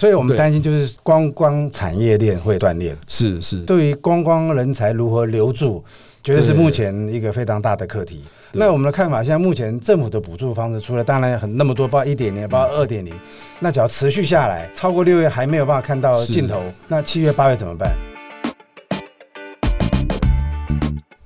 所以我们担心就是观光产业链会断裂。是是，对于观光人才如何留住，绝对是目前一个非常大的课题。那我们的看法，现在目前政府的补助方式，除了当然很那么多，包括一点零，包括二点零，那只要持续下来，超过六月还没有办法看到尽头，那七月八月怎么办？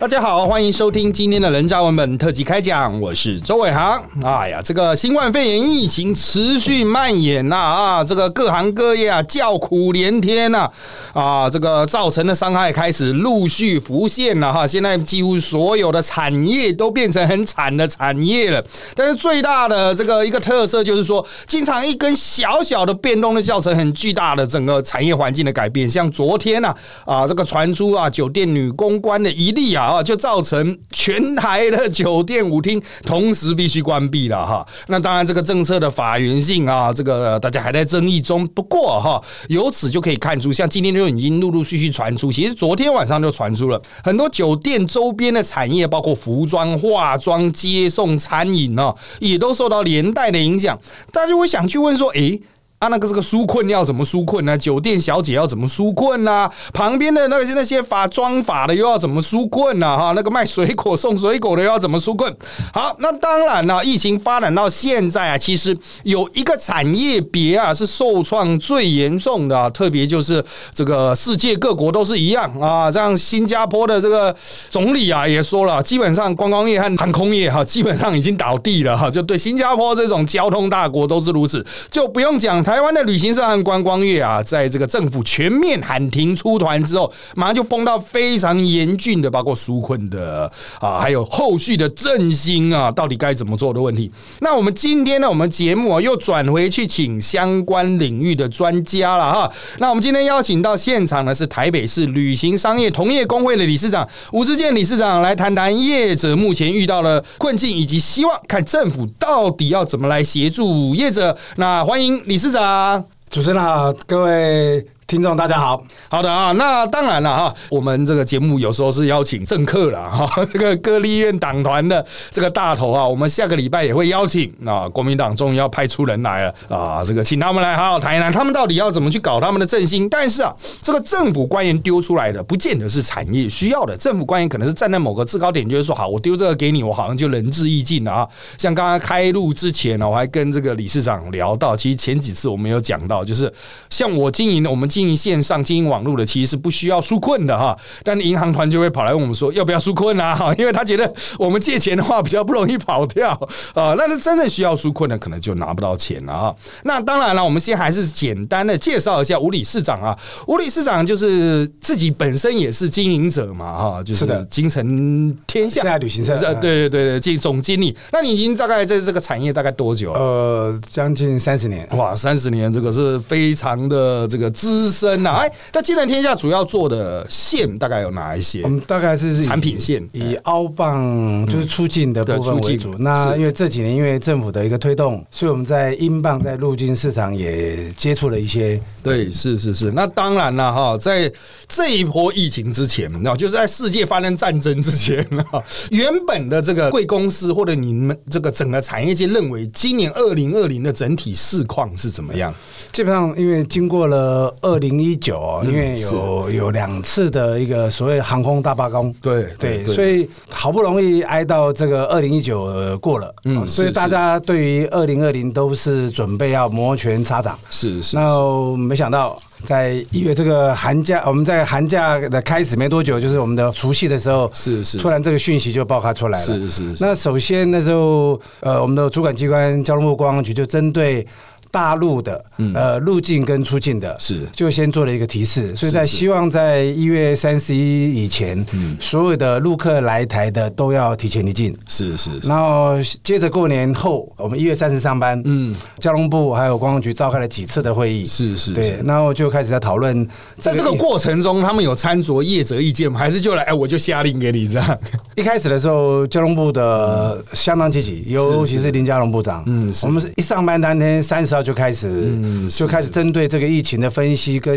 大家好，欢迎收听今天的人渣文本特辑开讲，我是周伟航。哎呀，这个新冠肺炎疫情持续蔓延呐啊，这个各行各业啊叫苦连天呐啊，这个造成的伤害开始陆续浮现了哈。现在几乎所有的产业都变成很惨的产业了，但是最大的这个一个特色就是说，经常一根小小的变动的造成很巨大的整个产业环境的改变。像昨天呐啊，这个传出啊酒店女公关的一例啊。啊，就造成全台的酒店舞厅同时必须关闭了哈。那当然，这个政策的法源性啊，这个大家还在争议中。不过哈，由此就可以看出，像今天就已经陆陆续续传出，其实昨天晚上就传出了很多酒店周边的产业，包括服装、化妆、接送、餐饮啊，也都受到连带的影响。大家就会想去问说，诶。啊，那个这个纾困要怎么纾困呢？酒店小姐要怎么纾困呢？旁边的那个那些法装法的又要怎么纾困呢？哈，那个卖水果送水果的又要怎么纾困？好，那当然了，疫情发展到现在啊，其实有一个产业别啊是受创最严重的，特别就是这个世界各国都是一样啊。像新加坡的这个总理啊也说了，基本上观光业和航空业哈基本上已经倒地了哈，就对新加坡这种交通大国都是如此，就不用讲他台湾的旅行社和观光业啊，在这个政府全面喊停出团之后，马上就封到非常严峻的，包括纾困的啊，还有后续的振兴啊，到底该怎么做的问题。那我们今天呢，我们节目啊，又转回去请相关领域的专家了哈。那我们今天邀请到现场的是台北市旅行商业同业工会的理事长吴志健理事长，来谈谈业者目前遇到的困境，以及希望看政府到底要怎么来协助业者。那欢迎理事长。啊，主持人好，各位。听众大家好，好的啊，那当然了哈，我们这个节目有时候是邀请政客了哈，这个各立院党团的这个大头啊，我们下个礼拜也会邀请啊，国民党终于要派出人来了啊，这个请他们来好好谈一谈，他们到底要怎么去搞他们的振兴。但是啊，这个政府官员丢出来的，不见得是产业需要的，政府官员可能是站在某个制高点，就是说好，我丢这个给你，我好像就仁至义尽了啊。像刚刚开录之前呢，我还跟这个理事长聊到，其实前几次我们有讲到，就是像我经营的，我们经。经营线上、经营网络的，其实是不需要纾困的哈。但银行团就会跑来问我们说，要不要纾困啊？哈，因为他觉得我们借钱的话比较不容易跑掉啊。那是真正需要纾困的，可能就拿不到钱了啊。那当然了，我们先还是简单的介绍一下吴理事长啊。吴理事长就是自己本身也是经营者嘛，哈，就是京城天下现在旅行社，对对对对，总经理。那你已经大概在这个产业大概多久？呃，将近三十年。哇，三十年，这个是非常的这个资。深呐，哎，那金南天下主要做的线大概有哪一些？我们大概是产品线，以凹棒就是出境的部分为主。那因为这几年因为政府的一个推动，所以我们在英镑在入境市场也接触了一些。对，是是是。那当然了哈，在这一波疫情之前，那就是在世界发生战争之前啊，原本的这个贵公司或者你们这个整个产业界认为，今年二零二零的整体市况是怎么样？基本上因为经过了二。零一九，因为有有两次的一个所谓航空大罢工，对对，所以好不容易挨到这个二零一九过了，嗯，所以大家对于二零二零都是准备要摩拳擦掌，是是。那没想到在一月这个寒假，我们在寒假的开始没多久，就是我们的除夕的时候，是是，突然这个讯息就爆发出来了，是是。那首先那时候，呃，我们的主管机关交通部观光局就针对。大陆的呃入境跟出境的，是。就先做了一个提示，所以在希望在一月三十一以前，所有的陆客来台的都要提前离境，是是。然后接着过年后，我们一月三十上班，嗯，交通部还有观光局召开了几次的会议，是是，对，然后就开始在讨论，在这个过程中，他们有参酌业者意见吗？还是就来哎，我就下令给你这样？一开始的时候，交通部的相当积极，尤其是林佳龙部长，嗯，我们是一上班当天三十号。号就开始嗯就开始针对这个疫情的分析跟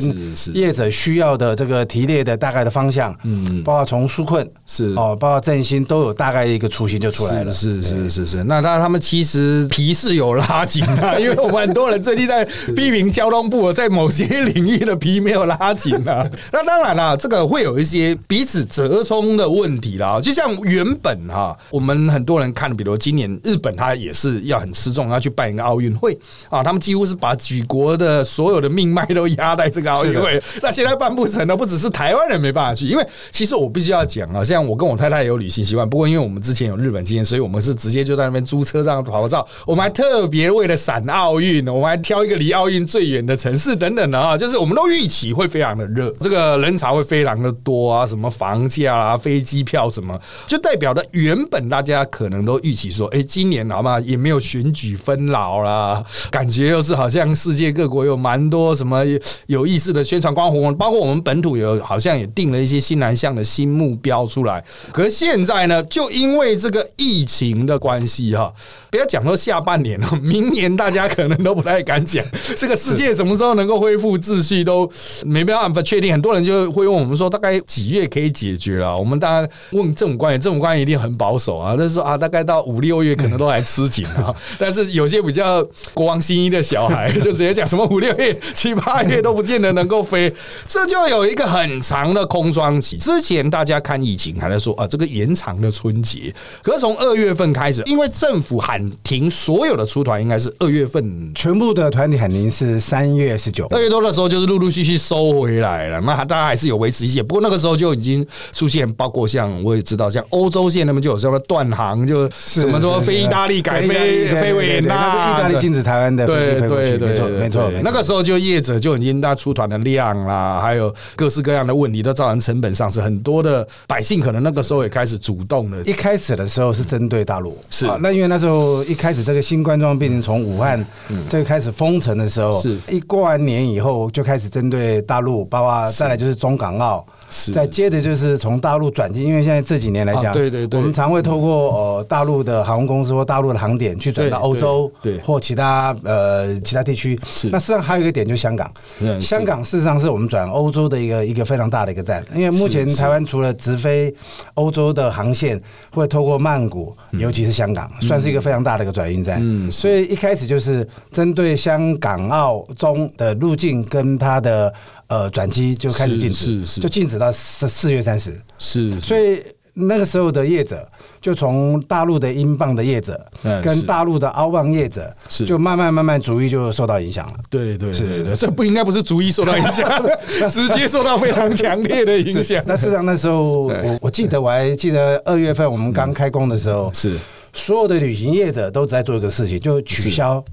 业者需要的这个提列的大概的方向，嗯。包括从纾困是。哦，包括振兴都有大概一个雏形就出来了。是是是是是，那他他们其实皮是有拉紧啊，因为我们很多人最近在批评交通部在某些领域的皮没有拉紧啊。那当然啦，这个会有一些彼此折冲的问题啦。就像原本哈，我们很多人看，比如今年日本，他也是要很吃重，要去办一个奥运会。啊，他们几乎是把举国的所有的命脉都压在这个奥运会。那现在办不成了，不只是台湾人没办法去，因为其实我必须要讲啊，像我跟我太太也有旅行习惯，不过因为我们之前有日本经验，所以我们是直接就在那边租车这样跑照。我们还特别为了闪奥运，我们还挑一个离奥运最远的城市等等的啊，就是我们都预期会非常的热，这个人潮会非常的多啊，什么房价啊、飞机票什么，就代表的原本大家可能都预期说，哎，今年好嘛也没有选举分老啦，感觉又是好像世界各国有蛮多什么有意思的宣传光活动，包括我们本土有好像也定了一些新南向的新目标出来。可是现在呢，就因为这个疫情的关系哈，不要讲说下半年了，明年大家可能都不太敢讲，这个世界什么时候能够恢复秩序都没办法确定。很多人就会问我们说，大概几月可以解决了？我们大家问政府官员，政府官员一定很保守啊，就是说啊，大概到五六月可能都还吃紧啊。但是有些比较国王新衣的小孩，就直接讲什么五六月、七八月都不见得能够飞，这就有一个很长的空窗期。之前大家看疫情还在说啊，这个延长的春节，可是从二月份开始，因为政府喊停所有的出团，应该是二月份。全部的团体喊停是三月十九，二月多的时候，就是陆陆续续收回来了。那大家还是有维持一些，不过那个时候就已经出现，包括像我也知道，像欧洲线那边就有什么断航，就什么说飞意大利改飞飞维也纳，意大利禁止台湾的飞对对对，没错没错。那个时候就业者就已经大出团的量啦，还有各式各样的问题，都造成成本上升。很多的百姓可能那个时候也开始主动的一开始的时候是针对大陆，是啊那因为那时候一开始这个新冠状病毒从武汉这个开始封城的时候，嗯是一过完年以后就开始针对大陆，包括再来就是中港澳。是再接着就是从大陆转机，因为现在这几年来讲，啊对对对。我们常会透过呃大陆的航空公司或大陆的航点去转到对欧洲，对对。或其他呃其他地区。是。那事实上还有一个点就是香港。香港事实上是我们转欧洲的一个一个非常大的一个站，因为目前台湾除了直飞欧洲的航线会透过曼谷，尤其是香港，算是一个非常大的一个转运站。嗯所以一开始就是针对香港、澳、中的路径跟它的呃转机就开始禁止，是是是。就禁止到四四月三十。是，所以那个时候的业者，就从大陆的英镑的业者跟大陆的澳镑业者，就慢慢慢慢逐一就受到影响了。对对是是对。对，这不应该不是逐一受到影响，直接受到非常强烈的影响。那事实上那时候我我记得我还记得二月份我们刚开工的时候，是。所有的旅行业者都在做一个事情，就取消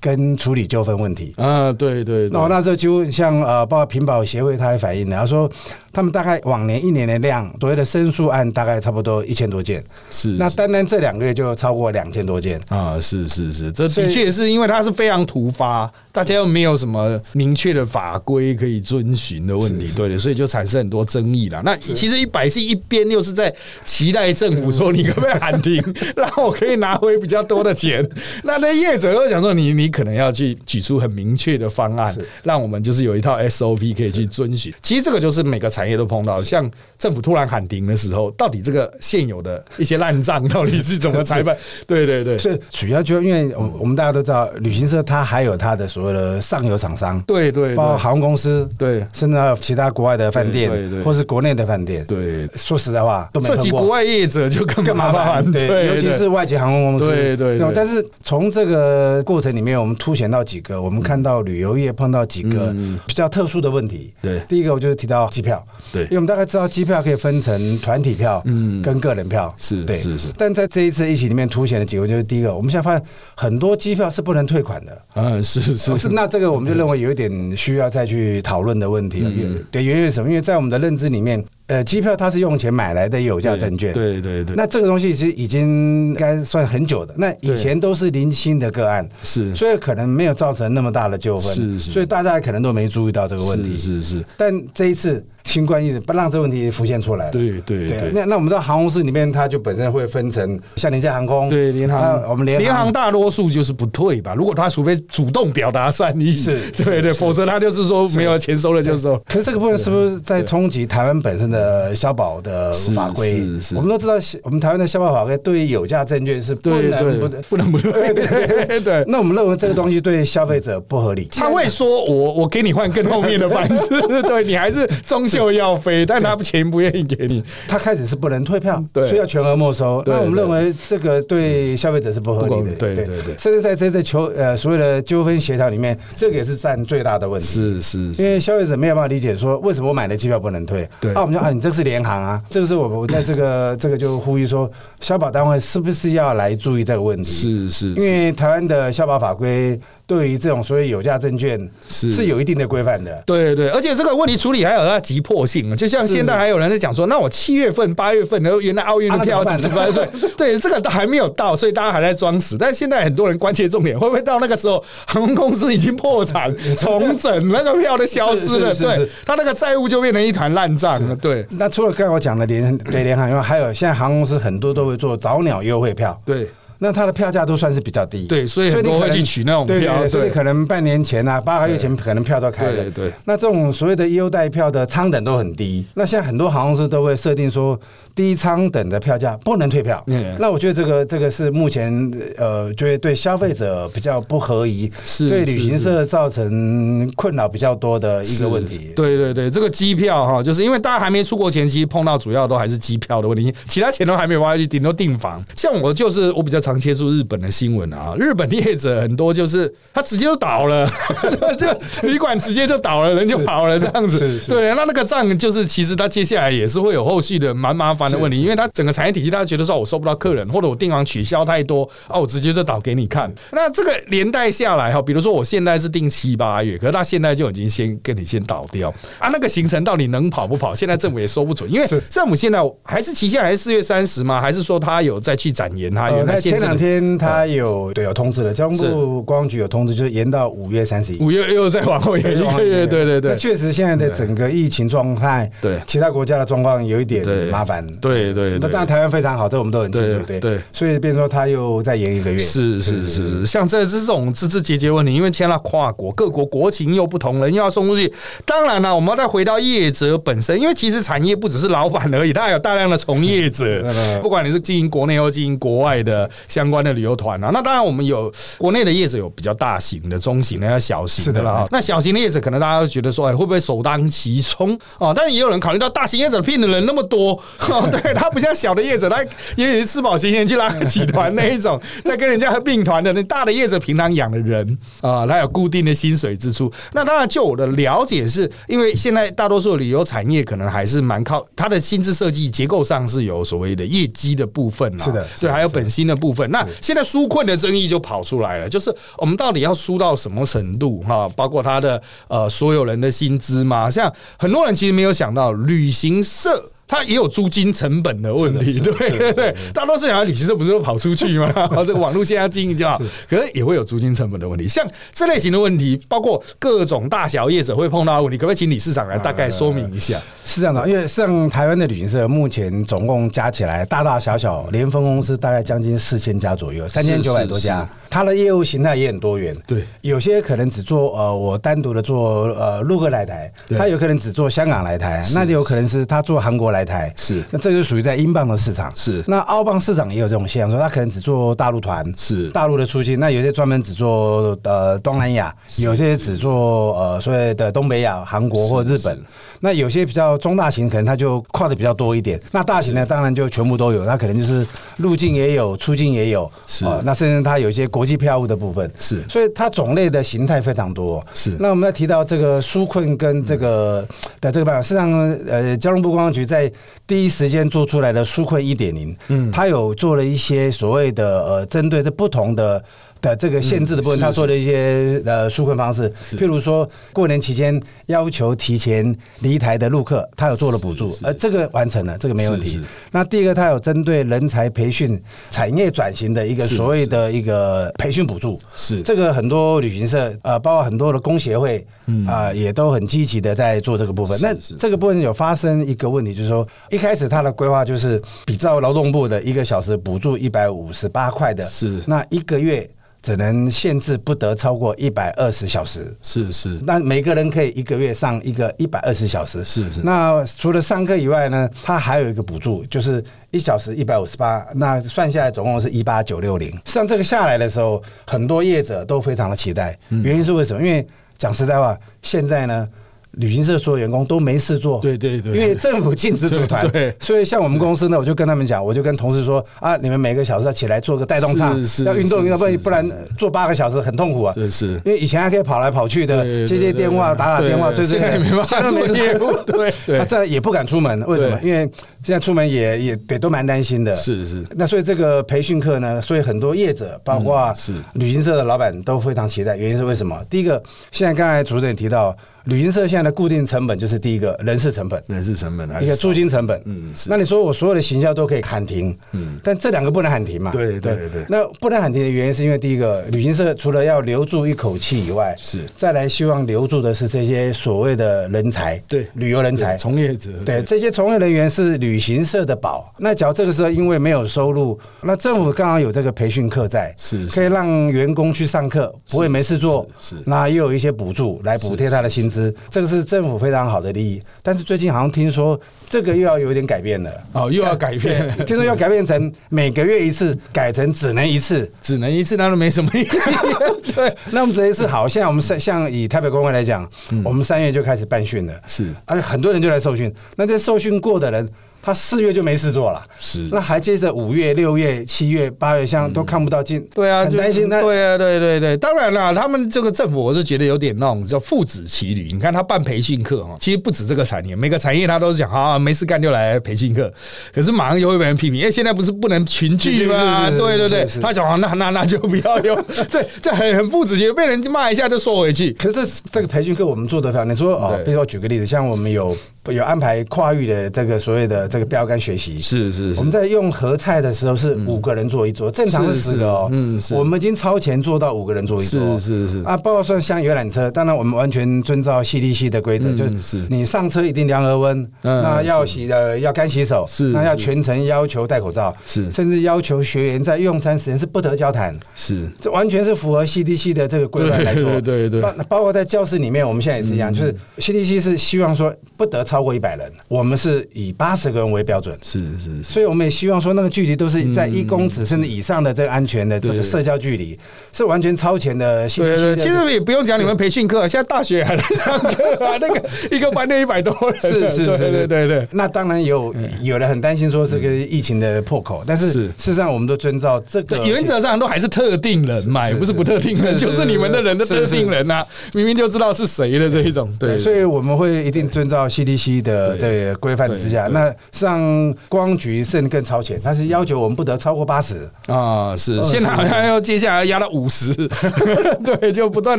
跟处理纠纷问题。啊，对对对。那我那时候就像呃，包括屏保协会，他也反映了，他说他们大概往年一年的量，所谓的申诉案大概差不多一千多件，是那单单这两个月就超过两千多件。啊，是是是，这的确是因为它是非常突发，大家又没有什么明确的法规可以遵循的问题，对的，所以就产生很多争议了。那其实一百是一边又是在期待政府说你可不可以喊停，让我可以拿回比较多的钱，那那业者又想说你你可能要去举出很明确的方案，让我们就是有一套 SOP 可以去遵循。其实这个就是每个产业都碰到，像政府突然喊停的时候，到底这个现有的一些烂账到底是怎么裁判？对对对，所以主要就因为我我们大家都知道，旅行社它还有它的所谓的上游厂商，对对对。包括航空公司，对。甚至还有其他国外的饭店对或是国内的饭店。对，说实在话。涉及国外业者就更更麻烦，对，对，尤其是外籍航空公司，对对对。但是从这个过程里面，我们凸显到几个，我们看到旅游业碰到几个比较特殊的问题。对第一个我就是提到机票，对因为我们大概知道机票可以分成团体票，嗯跟个人票，是对，是是但在这一次疫情里面凸显的几个，就是第一个，我们现在发现很多机票是不能退款的。嗯，是是是，那这个我们就认为有一点需要再去讨论的问题了。嗯对，原因是什么？因为在我们的认知里面，呃，机票它是用钱买来的有价证券，对对对，那这个东西其实已经应该算很久的，那以前都是零星的个案，是。所以可能没有造成那么大的纠纷，是是。所以大家可能都没注意到这个问题。是是是，但这一次新冠疫情，不让这个问题浮现出来了。对对对。那那我们知道航空公司里面，它就本身会分成像廉价航空，对联航，我们联联航大多数就是不退吧？如果他除非主动表达善意，是，对对，否则他就是说没有钱收了就是说。可是这个部分是不是在冲击台湾本身的消保的法规？是是。我们都知道，我们台湾的消保法规对于有价证券是不能 不能不能不对对对。那我们认为这个东西对消费者不合理。他会说我我给你换更后面的班次，对你还是终究要飞，但他钱不愿意给你。他开始是不能退票，对，所以要全额没收。那我们认为这个对消费者是不合理的。对对对。甚至在这次求呃所谓的纠纷协调里面，这个也是占最大的问题。是是。因为消费者没有办法理解说为什么我买的机票不能退。对。那我们就啊，你这是联航啊，这个是我我在这个 这个就呼吁说，消保单位是不是要来注意这个问题？是是。因为台湾的消保法规。对于这种所谓有价证券是是有一定的规范的，对对，而且这个问题处理还有它急迫性，就像现在还有人在讲说，那我七月份、八月份，然后原来奥运的票怎么办？对 对，这个都还没有到，所以大家还在装死。但现在很多人关切重点，会不会到那个时候航空公司已经破产重整，那个票都消失了？对，他那个债务就变成一团烂账了。对，那除了刚才我讲的联对联航，以外还有现在航空公司很多都会做早鸟优惠票。对。那它的票价都算是比较低，对，所以很多会去取那种票，所以可能半年前啊，八个月前可能票都开了，对对。那这种所谓的优待票的舱等都很低，那现在很多航空公司都会设定说。低舱等的票价不能退票，那我觉得这个这个是目前呃，觉得对消费者比较不合宜，对旅行社造成困扰比较多的一个问题。对对对，这个机票哈，就是因为大家还没出国前期碰到主要都还是机票的问题，其他钱都还没花去，顶多订房。像我就是我比较常接触日本的新闻啊，日本业者很多就是他直接就倒了，就旅馆直接就倒了，人就跑了这样子。对，那那个账就是其实他接下来也是会有后续的蛮麻烦。的问题，因为他整个产业体系，大家觉得说我收不到客人，或者我订房取消太多啊，我直接就倒给你看。那这个连带下来哈，比如说我现在是订七八月，可是他现在就已经先跟你先倒掉啊，那个行程到底能跑不跑？现在政府也说不准，因为政府现在还是期限还是四月三十吗？还是说他有再去展延？他有那前两天他有对有通知了，交通部公安局有通知，就是延到五月三十一，五月又再往后延一个月。对对对，确实现在的整个疫情状态，对其他国家的状况有一点麻烦。对对，那当然台湾非常好，这我们都很清楚。对对，所以变说他又再延一个月。是是是是，像这这种枝枝节节问题，因为签了跨国，各国国情又不同，人又要送出去。当然了，我们要再回到业者本身，因为其实产业不只是老板而已，他还有大量的从业者。不管你是经营国内或经营国外的相关的旅游团啊，那当然我们有国内的业者有比较大型的、中型的、要小型的了哈。那小型的业者可能大家都觉得说，哎，会不会首当其冲哦？但是也有人考虑到大型业者聘的人那么多，对他不像。小的业者，他也许吃饱闲闲去拉个集团那一种，在跟人家并团的那大的业者，平常养的人啊，他有固定的薪水支出。那当然，就我的了解，是因为现在大多数旅游产业可能还是蛮靠他的薪资设计结构上是有所谓的业绩的部分是的，对，还有本薪的部分。那现在纾困的争议就跑出来了，就是我们到底要输到什么程度哈？包括他的呃所有人的薪资嘛？像很多人其实没有想到旅行社。它也有租金成本的问题，对对对，大多数想要旅行社不是都跑出去吗？这个网络线要经营就好，可是也会有租金成本的问题。像这类型的问题，包括各种大小业者会碰到的问题，可不可以请理事长来大概说明一下？是这样的，因为像台湾的旅行社，目前总共加起来大大小小连分公司大概将近四千家左右，三千九百多家。它的业务形态也很多元，对，有些可能只做呃，我单独的做呃陆客来台，他有可能只做香港来台，那就有可能是他做韩国来台，是，那这就属于在英镑的市场，是。那澳镑市场也有这种现象，说他可能只做大陆团，是，大陆的出境，那有些专门只做呃东南亚，有些只做呃所谓的东北亚、韩国或日本。那有些比较中大型，可能它就跨的比较多一点。那大型呢，当然就全部都有，它可能就是入境也有，出境也有。是，那甚至它有一些国际票务的部分。是，所以它种类的形态非常多。是。那我们要提到这个纾困跟这个的这个办法，实际上，呃，交通部公安局在第一时间做出来的纾困一点零，嗯，它有做了一些所谓的呃，针对这不同的。的这个限制的部分，嗯他说的一些呃纾困方式，譬如说过年期间要求提前离台的陆客，他有做了补助呃，这个完成了，这个没问题。那第二个，他有针对人才培训、产业转型的一个所谓的一个培训补助，是。这个很多旅行社呃，包括很多的工协会啊、也都很积极的在做这个部分。那这个部分有发生一个问题，就是说一开始他的规划就是比照劳动部的一个小时补助一百五十八块的，是。那一个月只能限制不得超过一百二十小时。是是那每个人可以一个月上一个一百二十小时，是是那除了上课以外呢，它还有一个补助，就是一小时一百五十八，那算下来总共是一八九六零。像这个下来的时候，很多业者都非常的期待，嗯原因是为什么？因为讲实在话，现在呢。旅行社所有员工都没事做，对对对因为政府禁止组团，对所以像我们公司呢，我就跟他们讲，我就跟同事说啊，你们每个小时要起来做个带动唱要运动运动，不然不然做八个小时很痛苦啊。对是。因为以前还可以跑来跑去的，接接电话、打打电话，对追追 现在没办法做业务 对对他这也不敢出门，为什么？因为现在出门也也也都蛮担心的。是是那所以这个培训课呢，所以很多业者，包括嗯是旅行社的老板都非常期待。原因是为什么？第一个，现在刚才主持人也提到，旅行社现在的固定成本就是第一个人事成本。人事成本一个租金成本，嗯是。那你说我所有的行销都可以喊停，嗯，但这两个不能喊停嘛，对对对。那不能喊停的原因是因为第一个，旅行社除了要留住一口气以外，是。再来希望留住的是这些所谓的人才，对旅游人才，从业者对，这些从业人员是旅行社的宝。那假如这个时候因为没有收入，那政府刚好有这个培训课在，是是。可以让员工去上课，不会没事做，是是那又有一些补助来补贴他的薪资，这个是政府非常好的利益。但是最近好像听说这个又要有点改变了。哦又要改变，听说要改变成每个月一次，改成只能一次。只能一次，那都没什么意义。对，那我们这一次好，现在我们像像以台北公会来讲，我们三月就开始办训了，是而且很多人就来受训。那这受训过的人，他四月就没事做了，是。那还接着五月、六月、七月、八月，像都看不到进，对啊，就是很担心。那对啊，对对对，当然啦，他们这个政府我是觉得有点那种叫父子骑驴。你看他办培训课哈，其实不止这个产业，每个产业他都是讲啊，没事干就来培训课，可是马上又会被人批评，因为现在不是不能群聚吗？对对对。他讲啊，那那那就不要用，对，这很很父子骑驴，被人骂一下就缩回去。可是这个培训课我们做的非常，你说哦，对。比如说举个例子，像我们有有安排跨域的这个所谓的这个标杆学习，是是我们在用合菜的时候是五个人坐一桌，正常是是十个哦。是嗯是。我们已经超前做到五个人坐一桌。是是。是啊，包括说像游览车，当然我们完全遵照 CDC 的规则，嗯就是。是你上车一定量额温，嗯那要洗的要干洗手，是是那要全程要求戴口罩，是。甚至要求学员在用餐时间是不得交谈。是。这完全是符合 CDC 的这个规范来做。对对对。对包包括在教室里面，我们现在也是一样，就是 CDC 是希望说不得超过一百人，我们是以八十个人为标准。是是是，所以我们也希望说，那个距离都是在一公尺甚至以上的这个安全的这个社交距离，是完全超前的对对，的其实也不用讲你们培训课，现在大学还在上课啊，那个一个班就一百多是是是，对对对。那当然有有人很担心说这个疫情的破口，但是是。事实上我们都遵照这个，原则上都还是特定人嘛，也不是不特定人，是是就是你们的人的特定人呐，明明就知道是谁的这一种，对，对，所以我们会一定遵照 CDC 的这个规范之下。那上光局甚至更超前，它是要求我们不得超过八十。啊是，现在好像要接下来压到五十，对，就不断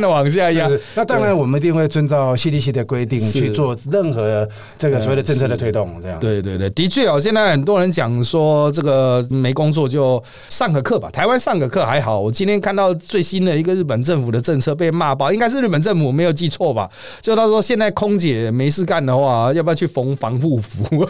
的往下压。那当然，我们一定会遵照 CDC 的规定去做任何这个所谓的政策的推动，这样。对对对，的确哦，现在很多人讲说这个没工作就上个课吧。台湾上个课还好，我今天看到最新的一个日本政府的政策被骂爆，应该是日本政府没有记错吧？就他说现在空姐没事干的话，要不要去缝防护服？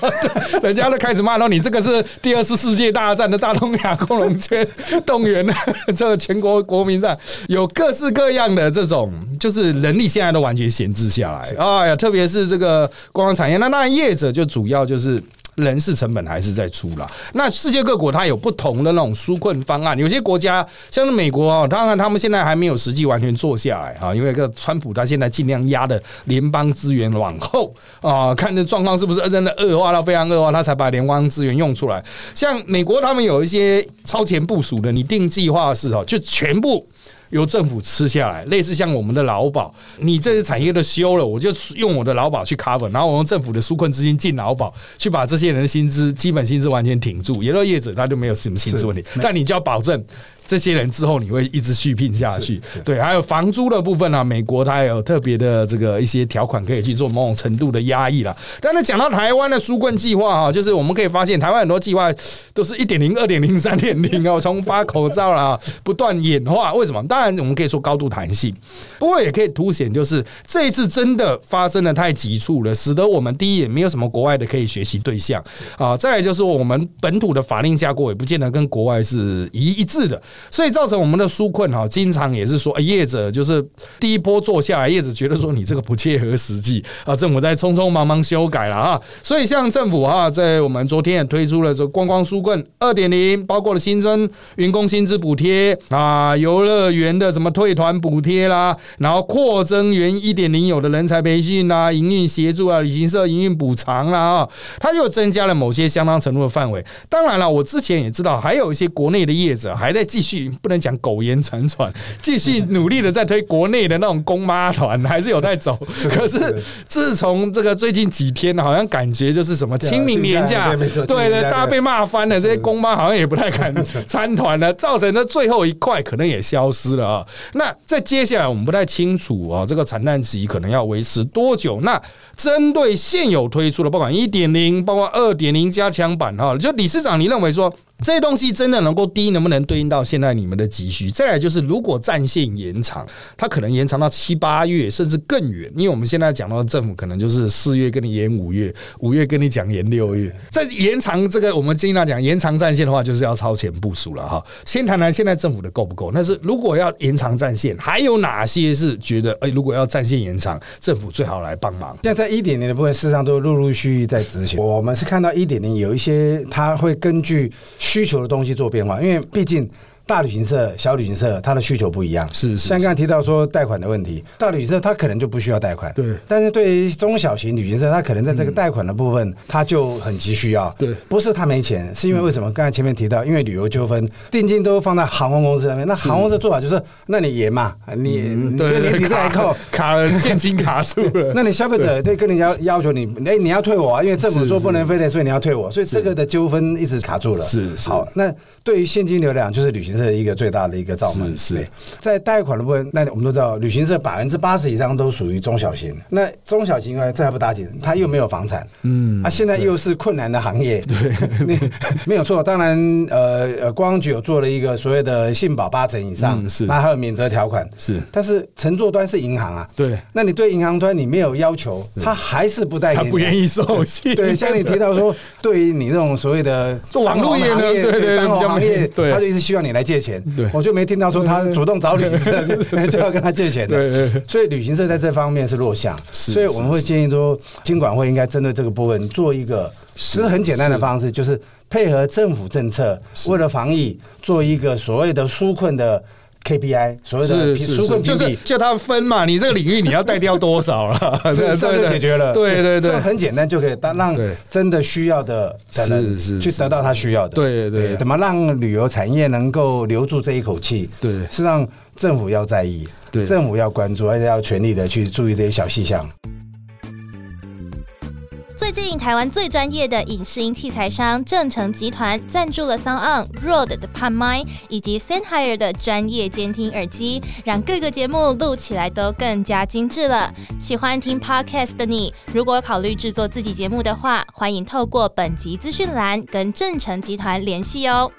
对 人家都开始骂到你这个是第二次世界大战的大东亚共荣圈动员的 这个全国国民上有各式各样的这种，就是人力现在都完全闲置下来。哎呀，特别是这个观光产业，那那业者就主要就是。人事成本还是在出了。那世界各国它有不同的那种纾困方案，有些国家像是美国啊，当然他们现在还没有实际完全做下来啊，因为个川普他现在尽量压的联邦资源往后啊，看这状况是不是真的恶化到非常恶化，他才把联邦资源用出来。像美国他们有一些超前部署的拟定计划是哦，就全部。由政府吃下来，类似像我们的劳保，你这些产业都休了，我就用我的劳保去 cover，然后我用政府的纾困资金进劳保，去把这些人的薪资、基本薪资完全挺住。也就是业者他就没有什么薪资问题，但你就要保证这些人之后你会一直续聘下去。对，还有房租的部分呢，美国它有特别的这个一些条款可以去做某种程度的压抑了。但是讲到台湾的纾困计划啊，就是我们可以发现，台湾很多计划都是一点零、二点零、三点零哦，从发口罩啦不断演化。为什么？当然我们可以说高度弹性，不过也可以凸显就是这一次真的发生的太急促了，使得我们第一也没有什么国外的可以学习对象啊。再来就是我们本土的法令架构也不见得跟国外是一一致的，所以造成我们的纾困哈，经常也是说业者就是第一波做下来，业者觉得说你这个不切合实际啊，政府在匆匆忙忙修改了啊。所以像政府啊，在我们昨天也推出了这观光纾困二点零，包括了新增员工薪资补贴啊，游乐园的什么退团补贴啦，然后扩增原一点零有的人才培训啊，营运协助啊，旅行社营运补偿啦啊，它又增加了某些相当程度的范围。当然了，我之前也知道，还有一些国内的业者还在继续，不能讲苟延残喘，继续努力的在推国内的那种公妈团，还是有在走。可是自从这个最近几天，好像感觉就是什么清明年假，对对，大家被骂翻了，这些公妈好像也不太敢参团了，造成的最后一块可能也消失了啊。那在接下来，我们不太清楚啊，这个惨淡期可能要维持多久？那针对现有推出的，不管一点零，包括二点零加强版哈，就理事长，你认为说？这些东西真的能够低，能不能对应到现在你们的急需？再来就是，如果战线延长，它可能延长到七八月，甚至更远。因为我们现在讲到政府可能就是四月跟你延五月，五月跟你讲延六月。在延长这个，我们经常讲延长战线的话，就是要超前部署了哈。先谈谈现在政府的够不够？但是如果要延长战线，还有哪些是觉得哎，如果要战线延长，政府最好来帮忙？现在在一点零的部分，事实上都陆陆续续在执行。我们是看到一点零有一些，它会根据。需求的东西做变化，因为毕竟。大旅行社、小旅行社，它的需求不一样。是是，像刚才提到说贷款的问题，大旅行社它可能就不需要贷款。对。但是对于中小型旅行社，它可能在这个贷款的部分，它就很急需要。对。不是他没钱，是因为为什么？刚才前面提到，因为旅游纠纷，定金都放在航空公司那边。那航空公司做法就是，那你严嘛，你你年底再扣，卡了现金卡住了。那你消费者对跟人家要求你，哎，你要退我啊，因为政府说不能飞的，所以你要退我，所以这个的纠纷一直卡住了。是是。好，那。对于现金流量，就是旅行社一个最大的一个造门。是是，在贷款的部分，那我们都知道，旅行社百分之八十以上都属于中小型。那中小型呢，这还不打紧，他又没有房产，嗯，啊，现在又是困难的行业，对，没有错。当然，呃呃，公安局有做了一个所谓的信保八成以上，是，那还有免责条款，是。但是乘坐端是银行啊，对，那你对银行端你没有要求，他还是不贷，他不愿意收信。对，像你提到说，对于你这种所谓的做网络业呢，对对，行业，对，他就。一直希望你来借钱，我就没听到说他主动找旅行社 就要跟他借钱的，对，所以旅行社在这方面是弱项，所以我们会建议说，经管会应该针对这个部分做一个，其实很简单的方式，就是配合政府政策，为了防疫做一个所谓的纾困的。KPI 所谓的纾困就是叫他分嘛，你这个领域你要带掉多少了，这这就解决了。对对对，这很简单就可以当让真的需要的人去得到他需要的。对对，怎么让旅游产业能够留住这一口气？对，是让政府要在意，对，政府要关注，而且要全力的去注意这些小细项。最近，台湾最专业的影视音器材商正成集团赞助了 Sound On、Rod 的 p a m i 以及 Sennheiser 的专业监听耳机，让各个节目录起来都更加精致了。喜欢听 Podcast 的你，如果考虑制作自己节目的话，欢迎透过本集资讯栏跟正成集团联系哦。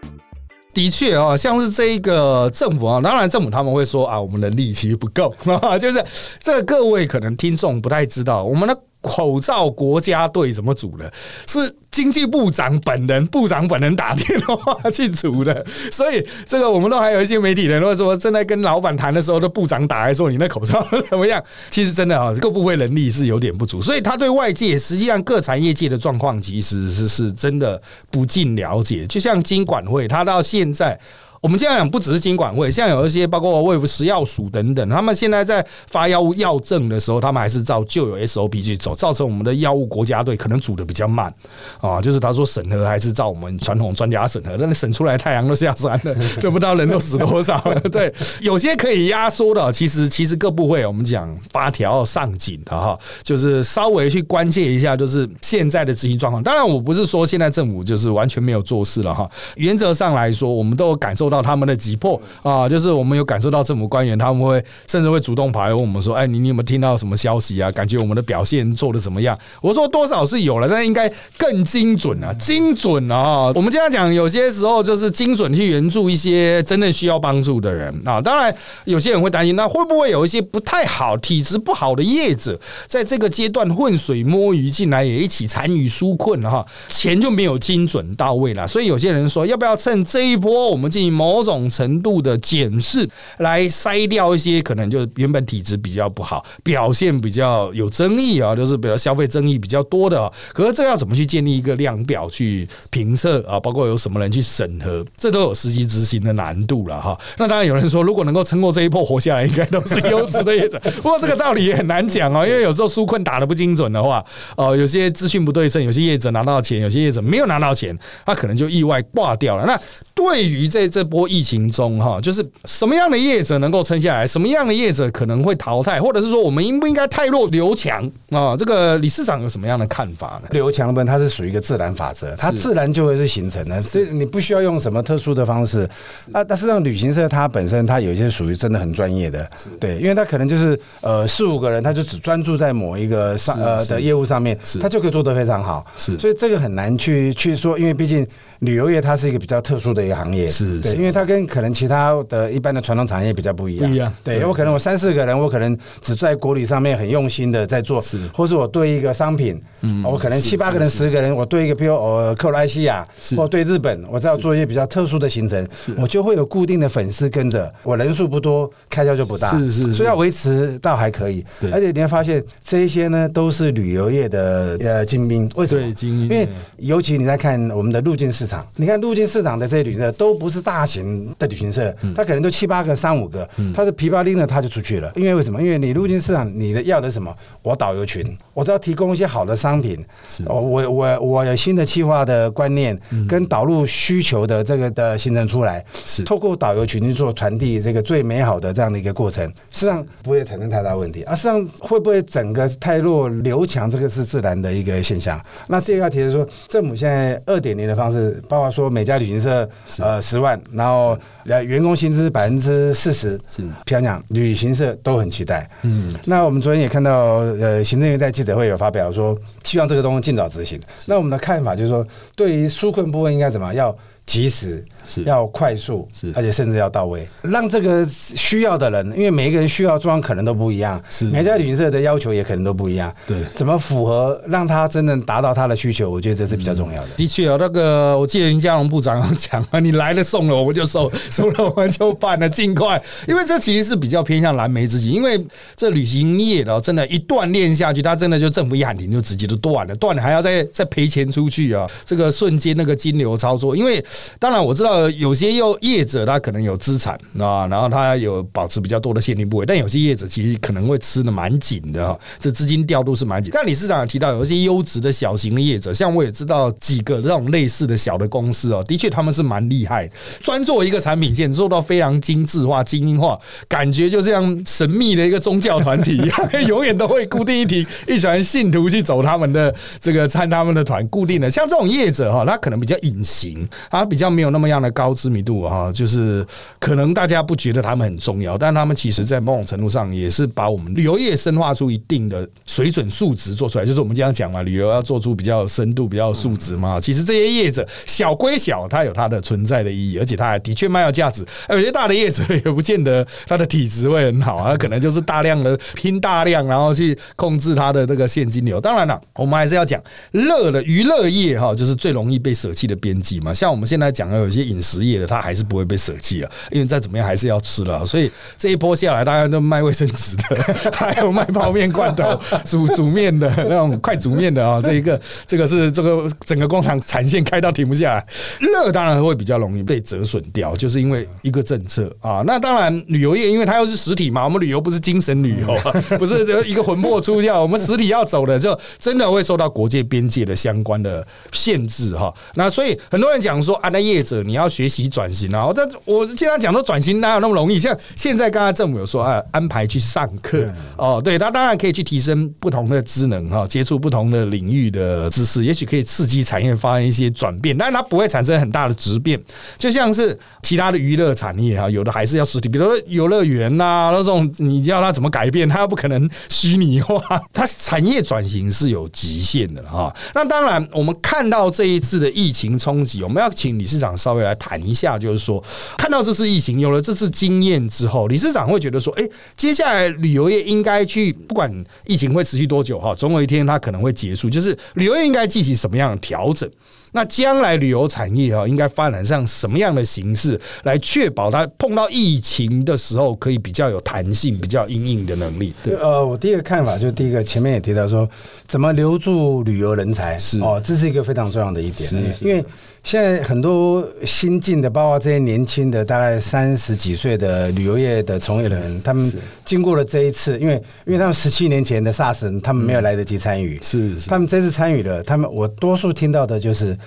的确啊，像是这一个政府啊，当然政府他们会说啊，我们能力其实不够，就是这个各位可能听众不太知道，我们的。口罩国家队怎么组的？是经济部长本人，部长本人打电话去组的。所以这个我们都还有一些媒体人，或者说正在跟老板谈的时候，的部长打来说：“你那口罩怎么样？”其实真的啊，各部会能力是有点不足，所以他对外界实际上各产业界的状况，其实是是真的不尽了解。就像经管会，他到现在。我们现在讲不只是金管会，现在有一些包括卫福食药署等等，他们现在在发药物药证的时候，他们还是照旧有 SOP 去走，造成我们的药物国家队可能组的比较慢啊。就是他说审核还是照我们传统专家审核，但是审出来太阳都下山了，就不知道人都死多少了。对，有些可以压缩的，其实其实各部会我们讲发条上紧的哈，就是稍微去关切一下，就是现在的执行状况。当然，我不是说现在政府就是完全没有做事了哈。原则上来说，我们都有感受。到他们的急迫啊，就是我们有感受到政府官员他们会甚至会主动跑来问我们说：“哎，你你有没有听到什么消息啊？感觉我们的表现做的怎么样？”我说：“多少是有了，但应该更精准啊，精准啊！我们经常讲，有些时候就是精准去援助一些真正需要帮助的人啊。当然，有些人会担心，那会不会有一些不太好、体质不好的业者，在这个阶段浑水摸鱼进来，也一起参与纾困哈？钱就没有精准到位了。所以有些人说，要不要趁这一波，我们进行某种程度的检视，来筛掉一些可能就原本体质比较不好、表现比较有争议啊，就是比如消费争议比较多的。可是这要怎么去建立一个量表去评测啊？包括有什么人去审核，这都有实际执行的难度了哈。那当然有人说，如果能够撑过这一波活下来，应该都是优质的业者。不过这个道理也很难讲哦，因为有时候纾困打的不精准的话，哦，有些资讯不对称，有些业者拿到钱，有些业者没有拿到钱，他可能就意外挂掉了。那对于在这波疫情中哈，就是什么样的业者能够撑下来，什么样的业者可能会淘汰，或者是说我们应不应该太弱留强啊？这个理事长有什么样的看法呢？留强本它是属于一个自然法则，它自然就会是形成的，所以你不需要用什么特殊的方式啊。但是让旅行社它本身它有一些属于真的很专业的，对，因为它可能就是呃四五个人，他就只专注在某一个上呃的业务上面，他就可以做得非常好。是，所以这个很难去去说，因为毕竟。旅游业它是一个比较特殊的一个行业，是对，因为它跟可能其他的一般的传统产业比较不一样。不一样，对，我可能我三四个人，我可能只在国旅上面很用心的在做，是，或是我对一个商品，嗯，我可能七八个人、十个人，我对一个，比如呃克罗埃西亚，或对日本，我只要做一些比较特殊的行程，我就会有固定的粉丝跟着，我人数不多，开销就不大，是是，所以要维持倒还可以。而且你会发现这一些呢，都是旅游业的呃精兵，为什么？精英，因为尤其你在看我们的入境市场，你看入境。市场的这些旅行社都不是大型的旅行社，他可能都七八个、三五个，他是皮包拎了他就出去了。因为为什么？因为你入境市场，你的要的什么？我导游群，我只要提供一些好的商品，我我我有新的企划的观念跟导入需求的这个的形成出来，是透过导游群去做传递这个最美好的这样的一个过程，事实际上不会产生太大问题。啊，实际上会不会整个太弱留强？这个是自然的一个现象。那第二个提的是说，政府现在二点零的方式，包括说每家。旅行社呃十万，然后呃员工薪资百分之四十，是漂亮，旅行社都很期待。嗯，那我们昨天也看到，呃，行政院在记者会有发表说，希望这个东西尽早执行。那我们的看法就是说，对于纾困部分应该怎么要及时。是。要快速，是。而且甚至要到位，让这个需要的人，因为每一个人需要装可能都不一样，是。每家旅行社的要求也可能都不一样，对，怎么符合让他真正达到他的需求？我觉得这是比较重要的。的确有那个，我记得林佳龙部长有讲啊，你来了送了我们就收，收了我们就办了，尽快，因为这其实是比较偏向蓝莓自己，因为这旅行业的真的，一锻炼下去，他真的就政府一喊停就直接就断了，断了还要再再赔钱出去啊，这个瞬间那个金流操作，因为当然我知道有些又。业者他可能有资产啊，然后他有保持比较多的现金部位，但有些业者其实可能会吃的蛮紧的哈，这资金调度是蛮紧。但李市长也提到有一些优质的小型的业者，像我也知道几个这种类似的小的公司哦，的确他们是蛮厉害，专做一个产品线做到非常精致化、精英化，感觉就像神秘的一个宗教团体一样，永远都会固定一批一群信徒去走他们的这个参他们的团，固定的。像这种业者哈，他可能比较隐形，他比较没有那么样的高知名度。哈，就是可能大家不觉得他们很重要，但他们其实在某种程度上也是把我们旅游业深化出一定的水准数值做出来。就是我们经常讲嘛，旅游要做出比较深度、比较数值嘛。其实这些业者小归小，它有它的存在的意义，而且它还的确蛮有价值。有些大的业者也不见得他的体质会很好，他可能就是大量的拼大量，然后去控制他的这个现金流。当然了，我们还是要讲乐的娱乐业哈，就是最容易被舍弃的边际嘛。像我们现在讲的有些饮食业的，它还是不会被舍弃啊，因为再怎么样还是要吃了，所以这一波下来，大家都卖卫生纸的，还有卖泡面罐头、煮煮面的那种快煮面的啊，这一个这个是这个整个工厂产线开到停不下来，热当然会比较容易被折损掉，就是因为一个政策啊。那当然旅游业，因为它又是实体嘛，我们旅游不是精神旅游，不是一个魂魄出窍，我们实体要走的，就真的会受到国界边界的相关的限制哈。那所以很多人讲说啊，那业者你要学习转型啊。但我经常讲说，转型哪有那么容易？像现在刚刚政府有说啊，安排去上课哦，对他当然可以去提升不同的职能哈，接触不同的领域的知识，也许可以刺激产业发生一些转变，但是它不会产生很大的质变。就像是其他的娱乐产业哈，有的还是要实体，比如说游乐园呐那种，你叫它怎么改变，它不可能虚拟化，它产业转型是有极限的哈。那当然，我们看到这一次的疫情冲击，我们要请理事长稍微来谈一下，就是说，看到这次疫情有了这次经验之后，理事长会觉得说，哎，接下来旅游业应该去，不管疫情会持续多久哈，总有一天它可能会结束，就是旅游业应该进行什么样的调整？那将来旅游产业啊，应该发展上什么样的形式，来确保它碰到疫情的时候可以比较有弹性、比较应应的能力？对，呃，我第一个看法就是第一个，前面也提到说，怎么留住旅游人才是哦，这是一个非常重要的一点，因为。现在很多新进的，包括这些年轻的，大概三十几岁的旅游业的从业人，他们经过了这一次，因为因为他们十七年前的 SARS，他们没有来得及参与，是是，他们这次参与了，他们我多数听到的就是，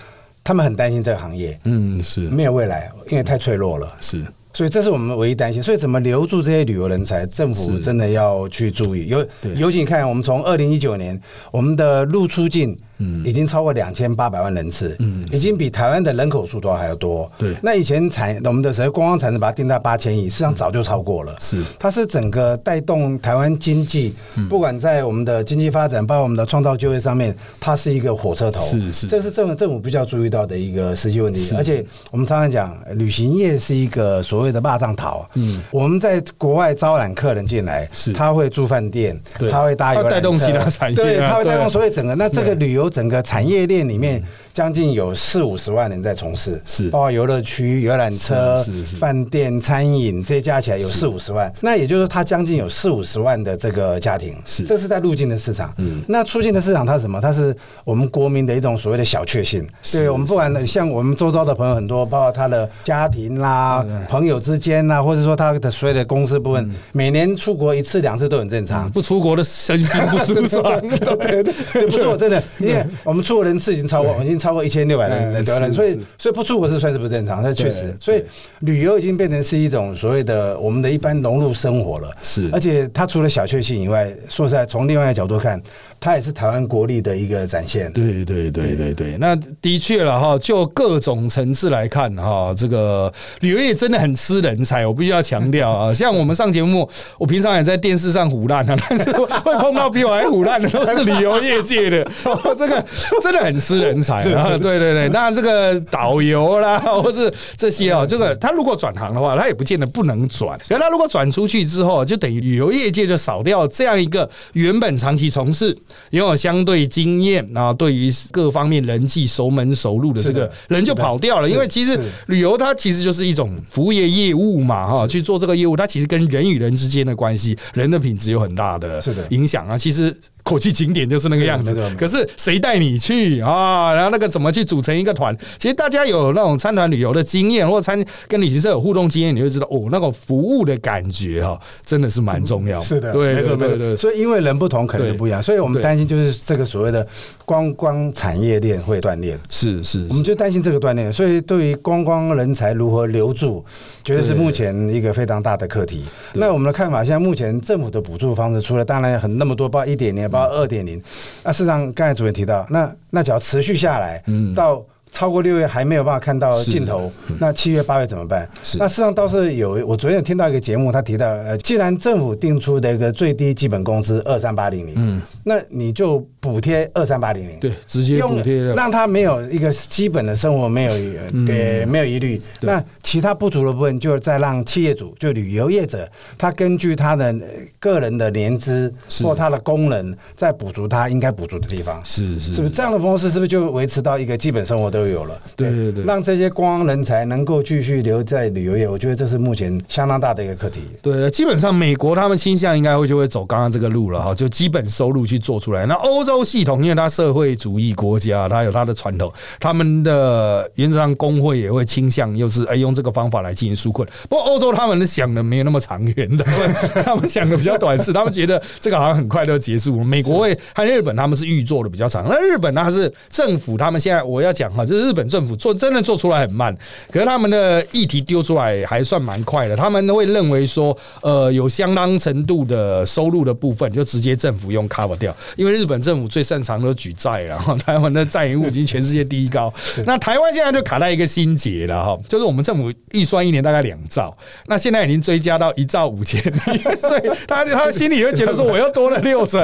他们很担心这个行业，嗯，是。没有未来，因为太脆弱了，是，所以这是我们唯一担心，所以怎么留住这些旅游人才，政府真的要去注意，尤尤其你看，我们从二零一九年我们的入出境。嗯，已经超过两千八百万人次，嗯，已经比台湾的人口数都还要多。对，那以前产我们的时候，观光产值把它定在八千亿，实际上早就超过了。是，它是整个带动台湾经济，不管在我们的经济发展，包括我们的创造就业上面，它是一个火车头。是是，这是政府政府比较注意到的一个实际问题。而且我们常常讲，旅行业是一个所谓的霸占桃。嗯，我们在国外招揽客人进来，是，他会住饭店，他会搭游带动其他产业，对，他会带动所有整个。那这个旅游整个产业链里面。将近有四五十万人在从事，是包括游乐区、游览车、饭店、餐饮这些加起来有四五十万。那也就是说，它将近有四五十万的这个家庭，是这是在入境的市场。嗯，那出境的市场它是什么？它是我们国民的一种所谓的小确幸。对我们不管像我们周遭的朋友很多，包括他的家庭啦、朋友之间啦，或者说他的所有的公司部分，每年出国一次两次都很正常。不出国的身心不舒爽。对对，不错，真的，因为 我们出国人次已经超过，已经超过一千六百人的得了，所以所以不出国是算是不正常，那确实，所以旅游已经变成是一种所谓的我们的一般融入生活了，是，而且它除了小确幸以外，说实在，从另外一个角度看。它也是台湾国力的一个展现。对对对对对，那的确了哈，就各种层次来看哈，这个旅游业真的很吃人才，我必须要强调啊。像我们上节目，我平常也在电视上胡烂啊，但是会碰到比我还胡烂的都是旅游业界的，这个真的很吃人才啊。对对对，那这个导游啦，或是这些哦，这个他如果转行的话，他也不见得不能转。原来如果转出去之后，就等于旅游业界就少掉这样一个原本长期从事。拥有相对经验啊，对于各方面人际熟门熟路的这个人就跑掉了，因为其实旅游它其实就是一种服务业业务嘛，哈，去做这个业务，它其实跟人与人之间的关系，人的品质有很大的。影响啊，其实。口气景点就是那个样子，可是谁带你去啊？然后那个怎么去组成一个团？其实大家有那种参团旅游的经验，或参跟旅行社有互动经验，你就知道哦，那个服务的感觉哈，真的是蛮重要。是的，对，没错，没错。所以因为人不同，可能就不一样。所以我们担心就是这个所谓的观光产业链会断裂。是是，我们就担心这个断裂。所以对于观光人才如何留住，绝对是目前一个非常大的课题。那我们的看法，现在目前政府的补助方式，除了当然很那么多，包括一点零。包括二点零，那事实上刚才主任提到，那那只要持续下来，到。超过六月还没有办法看到尽头，那七月八月怎么办？那事实上倒是有，我昨天有听到一个节目，他提到，呃，既然政府定出的一个最低基本工资二三八零零，嗯，那你就补贴二三八零零，对，直接补贴，让他没有一个基本的生活没有 对没有疑虑，那其他不足的部分，就再让企业主就旅游业者，他根据他的个人的年资或他的功能，再补足他应该补足的地方，是是，是。不是这样的方式，是不是就维持到一个基本生活都？有了，对对对，让这些观光人才能够继续留在旅游业，我觉得这是目前相当大的一个课题。对，基本上美国他们倾向应该会就会走刚刚这个路了哈，就基本收入去做出来。那欧洲系统，因为它社会主义国家，它有它的传统，他们的原则上工会也会倾向又是哎用这个方法来进行纾困。不过欧洲他们想的没有那么长远的，他们想的比较短视，他们觉得这个好像很快就结束。美国会和日本他们是预做的比较长，那日本呢，还是政府，他们现在我要讲哈，就是日本政府做真的做出来很慢，可是他们的议题丢出来还算蛮快的，他们会认为说，呃，有相当程度的收入的部分就直接政府用 cover 掉，因为日本政府最擅长的举债了，哈，台湾的债务已经全世界第一高，那台湾现在就卡在一个心结了哈，就是我们政府预算一年大概两兆，那现在已经追加到一兆五千，所以他他心里会觉得说我又多了六成，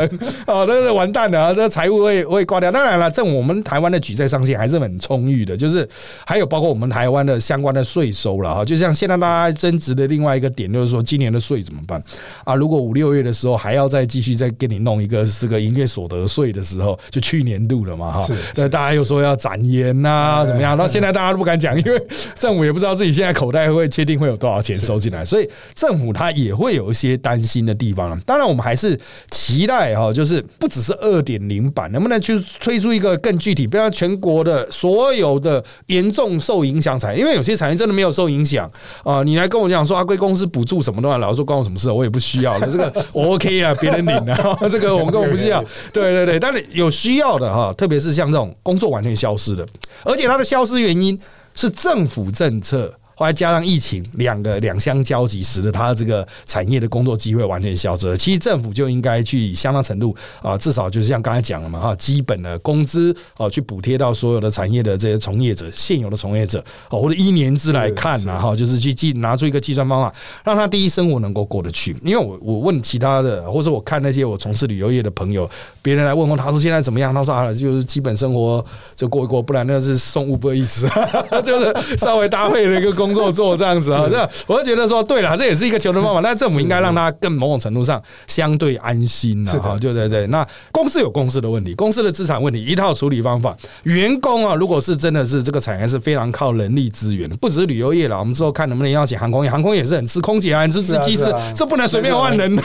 哦，那是完蛋了，这财务会会挂掉。当然了，政我们台湾的举债上限还是很充裕的，就是还有包括我们台湾的相关的税收了哈，就像现在大家争执的另外一个点就是说，今年的税怎么办啊？如果五六月的时候还要再继续再给你弄一个是个营业所得税的时候，就去年度了嘛哈，那大家又说要展延呐，怎么样？那现在大家都不敢讲，因为政府也不知道自己现在口袋会确定会有多少钱收进来，所以政府他也会有一些担心的地方了。当然，我们还是期待哈，就是不只是二点零版，能不能去推出一个更具体，不要全国的所有的严重受影响产业，因为有些产业真的没有受影响啊，你来跟我讲说阿贵公司补助什么的，老实说关我什么事，我也不需要了，这个 我 OK 啊，别人领的，这个我们根本不需要。对对对，但是有需要的哈，特别是像这种工作完全消失的，而且它的消失原因是政府政策。后来加上疫情，两个两相交集，使得它这个产业的工作机会完全消失了。其实政府就应该去相当程度啊，至少就是像刚才讲了嘛哈，基本的工资哦，去补贴到所有的产业的这些从业者，现有的从业者哦，或者一年制来看呐哈，就是去计拿出一个计算方法，让他第一生活能够过得去。因为我我问其他的，或者我看那些我从事旅游业的朋友，别人来问我，他说现在怎么样？他说啊，就是基本生活就过一过，不然那是送物不意思，就是稍微搭配了一个。工作做这样子啊，这我就觉得说，对了，这也是一个求生方法。那政府应该让他更某种程度上相对安心了哈。对对对，那公司有公司的问题，公司的资产问题，一套处理方法。员工啊，如果是真的是这个产业是非常靠人力资源的，不只是旅游业了，我们之后看能不能邀请航空业，航空业也是很吃空姐啊，很吃机师，这不能随便换人的。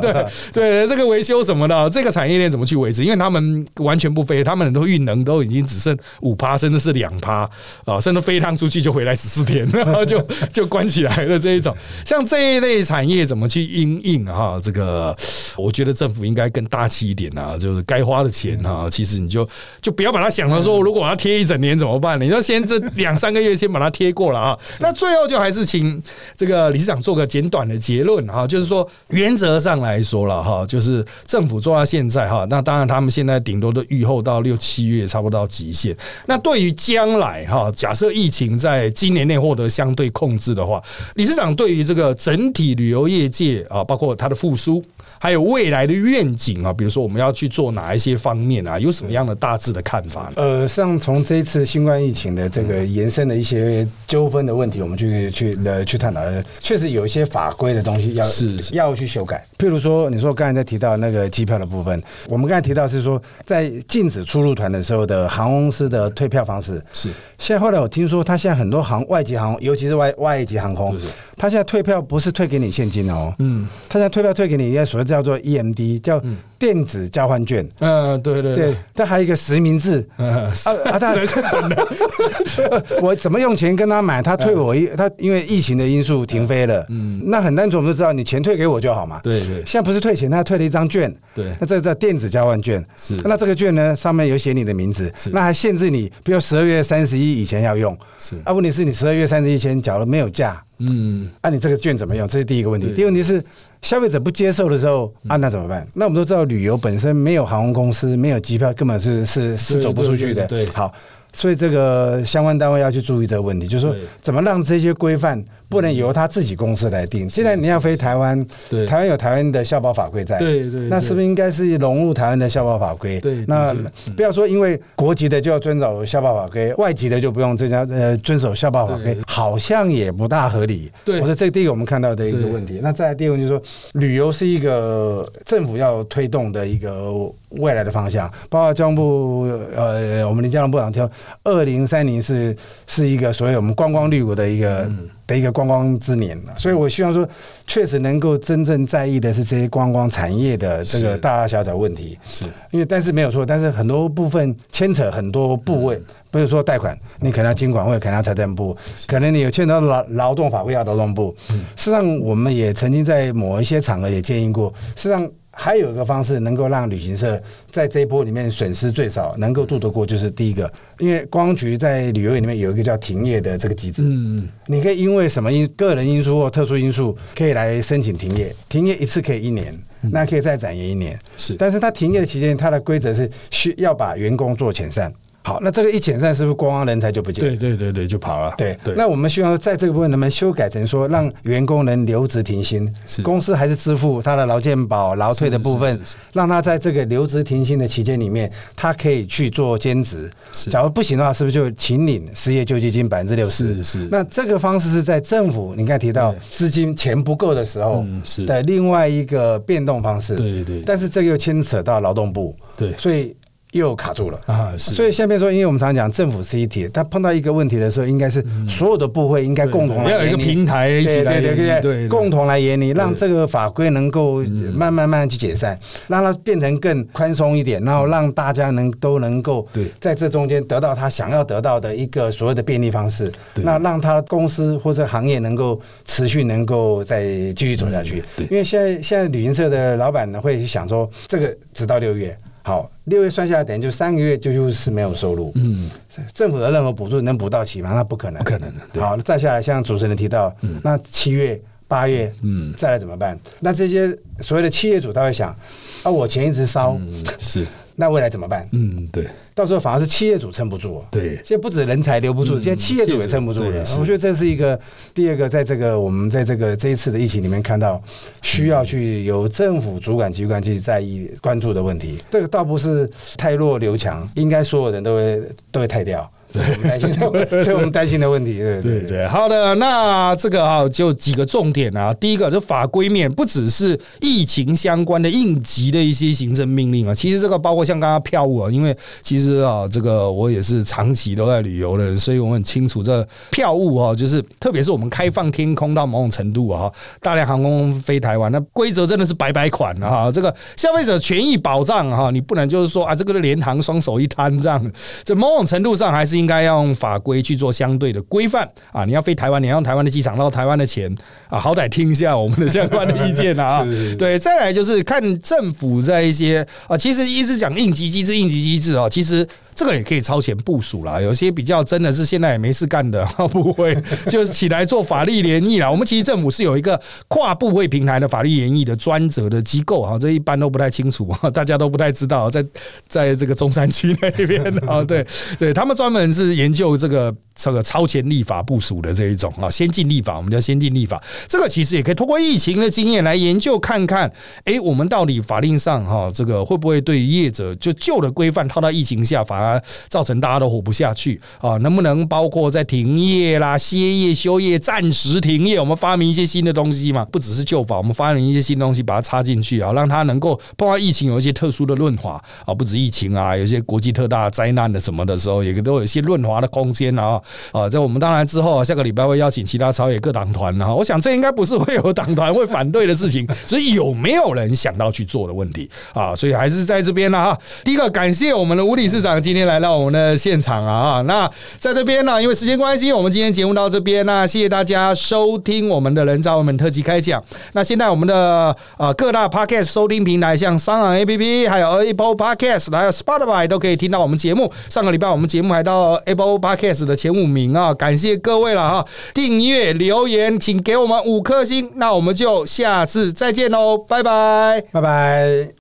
对 对，这个维修什么的，这个产业链怎么去维持？因为他们完全不飞，他们很多运能都已经只剩五趴，甚至是两趴啊，甚至飞一趟出去就回来十四天。然后就 就关起来了这一种，像这一类产业怎么去应应哈？这个我觉得政府应该更大气一点啊，就是该花的钱哈，其实你就就不要把它想了说，如果我要贴一整年怎么办？你要先这两三个月先把它贴过了啊。那最后就还是请这个理事长做个简短的结论哈，就是说原则上来说了哈，就是政府做到现在哈，那当然他们现在顶多都预后到六七月差不多到极限。那对于将来哈，假设疫情在今年内获得相对控制的话，理事长对于这个整体旅游业界啊，包括它的复苏，还有未来的愿景啊，比如说我们要去做哪一些方面啊，有什么样的大致的看法？呃，像从这一次新冠疫情的这个延伸的一些纠纷的问题，我们去去呃去探讨，确实有一些法规的东西要是要去修改。譬如说，你说刚才在提到那个机票的部分，我们刚才提到是说，在禁止出入团的时候的航空公司的退票方式是。现在后来我听说，他现在很多航外籍航空，尤其是外外籍航空，他现在退票不是退给你现金哦，嗯，他现在退票退给你应该所谓叫做 EMD，叫电子交换券。嗯，对对对，他还有一个实名制。啊 啊，他 我怎么用钱跟他买，他退我一，他因为疫情的因素停飞了。嗯，那很单纯，我们都知道，你钱退给我就好嘛。对对，现在不是退钱，他退了一张券。对，那这叫电子交换券。是，那这个券呢，上面有写你的名字，那还限制你，比如十二月三十一以前要用。是，啊，问题是你十二月三十一前缴了没有价？嗯，啊，你这个券怎么用？这是第一个问题。第二个问题是，消费者不接受的时候，啊，那怎么办？那我们都知道，旅游本身没有航空公司，没有机票，根本是是是走不出去的。对，好。所以这个相关单位要去注意这个问题，就是说怎么让这些规范不能由他自己公司来定。现在你要飞台湾，台湾有台湾的校保法规在，对对，那是不是应该是融入台湾的校保法规？对，那不要说因为国籍的就要遵守校保法规，外籍的就不用这家呃遵守校保法规，好像也不大合理。对，我说这个第一个我们看到的一个问题。那再第二个就是说，旅游是一个政府要推动的一个。未来的方向，包括交通部，呃，我们林交通部长挑二零三零是是一个所谓我们观光绿国的一个的一个观光之年。了，所以我希望说，确实能够真正在意的是这些观光产业的这个大大小小问题。是。因为但是没有错，但是很多部分牵扯很多部位，比如说贷款，你可能要经管会，可能要财政部，可能你有牵扯到劳劳动法规要劳动部。事实上，我们也曾经在某一些场合也建议过，事实上。还有一个方式能够让旅行社在这一波里面损失最少，能够渡得过，就是第一个，因为公安局在旅游业里面有一个叫停业的这个机制，嗯，你可以因为什么因个人因素或特殊因素，可以来申请停业，停业一次可以一年，那可以再展延一年。是但是它停业的期间，它的规则是需要把员工做遣散。好，那这个一遣散，是不是观光人才就不见？对对对对，就跑了。对对，那我们希望在这个部分能不能修改成说，让员工能留职停薪是，公司还是支付他的劳健保、劳退的部分让他在这个留职停薪的期间里面，他可以去做兼职。是假如不行的话，是不是就请领失业救济金百分之六十？是是那这个方式是在政府你刚才提到资金钱不够的时候的另外一个变动方式。对对但是这个又牵扯到劳动部，对所以又卡住了。啊，是，所以下面说，因为我们常讲政府是一体，他碰到一个问题的时候，应该是所有的部会应该共同要有一个平台一起来对对对对共同来研拟，让这个法规能够慢慢慢去解散，让它变成更宽松一点，然后让大家能都能够在这中间得到他想要得到的一个所谓的便利方式，那让他公司或者行业能够持续能够再继续走下去。因为现在现在旅行社的老板呢会想说，这个直到六月。好，六月算下来，等于就三个月就就是没有收入。嗯，政府的任何补助能补到齐吗？那不可能，不可能的对。好，再下来，像主持人提到，那七月、八月，嗯。再来怎么办？那这些所谓的企业主他会想，啊，我钱一直烧，嗯是，那未来怎么办？嗯对到时候反而是企业主撑不住。对现在不止人才留不住，嗯现在企业主也撑不住了我觉得这是一个第二个，在这个我们在这个这一次的疫情里面看到，需要去由政府主管机关去在意关注的问题。这个倒不是太弱留强，应该所有人都会都会太掉。这是我们担心的，这是我们担心的问题。对对对，好的，那这个啊，就几个重点啊。第一个，这法规面不只是疫情相关的应急的一些行政命令啊，其实这个包括像刚刚票务啊，因为其实啊，这个我也是长期都在旅游的人，所以我很清楚这票务啊，就是特别是我们开放天空到某种程度啊，大量航空飞台湾，那规则真的是白白款啊。这个消费者权益保障哈，你不能就是说啊，这个联航双手一摊这样，这某种程度上还是应该要用法规去做相对的规范啊！你要飞台湾，你要用台湾的机场捞台湾的钱啊，好歹听一下我们的相关的意见啊！对，再来就是看政府在一些啊，其实一直讲应急机制，应急机制啊，其实。这个也可以超前部署啦，有些比较真的是现在也没事干的，不会就是起来做法律联谊啦。我们其实政府是有一个跨部会平台的法律联谊的专责的机构啊，这一般都不太清楚，大家都不太知道，在在这个中山区那边啊，对对，他们专门是研究这个这个超前立法部署的这一种啊，先进立法，我们叫先进立法。这个其实也可以通过疫情的经验来研究看看，哎，我们到底法令上哈，这个会不会对于业者就旧的规范套到疫情下，反而造成大家都活不下去啊？能不能包括在停业啦、歇业、休业、暂时停业，我们发明一些新的东西嘛？不只是旧法，我们发明一些新东西，把它插进去啊，让它能够碰到疫情有一些特殊的润滑啊，不止疫情啊，有些国际特大灾难的什么的时候，也都有一些润滑的空间啊。啊，在我们当然之后啊，下个礼拜会邀请其他朝野各党团啊，我想这应该不是会有党团会反对的事情，所以有没有人想到去做的问题啊。所以还是在这边呢哈，第一个感谢我们的吴理事长今天来到我们的现场啊。那在这边呢，因为时间关系，我们今天节目到这边，那谢谢大家收听我们的人造文本特辑开讲。那现在我们的呃各大 podcast 收听平台，像商港 APP，还有 Apple Podcast，还有 Spotify 都可以听到我们节目。上个礼拜我们节目还到 Apple Podcast 的前五名啊，感谢各位了哈！订阅留言，请给我们五颗星，那我们就下次再见喽，拜拜。拜拜。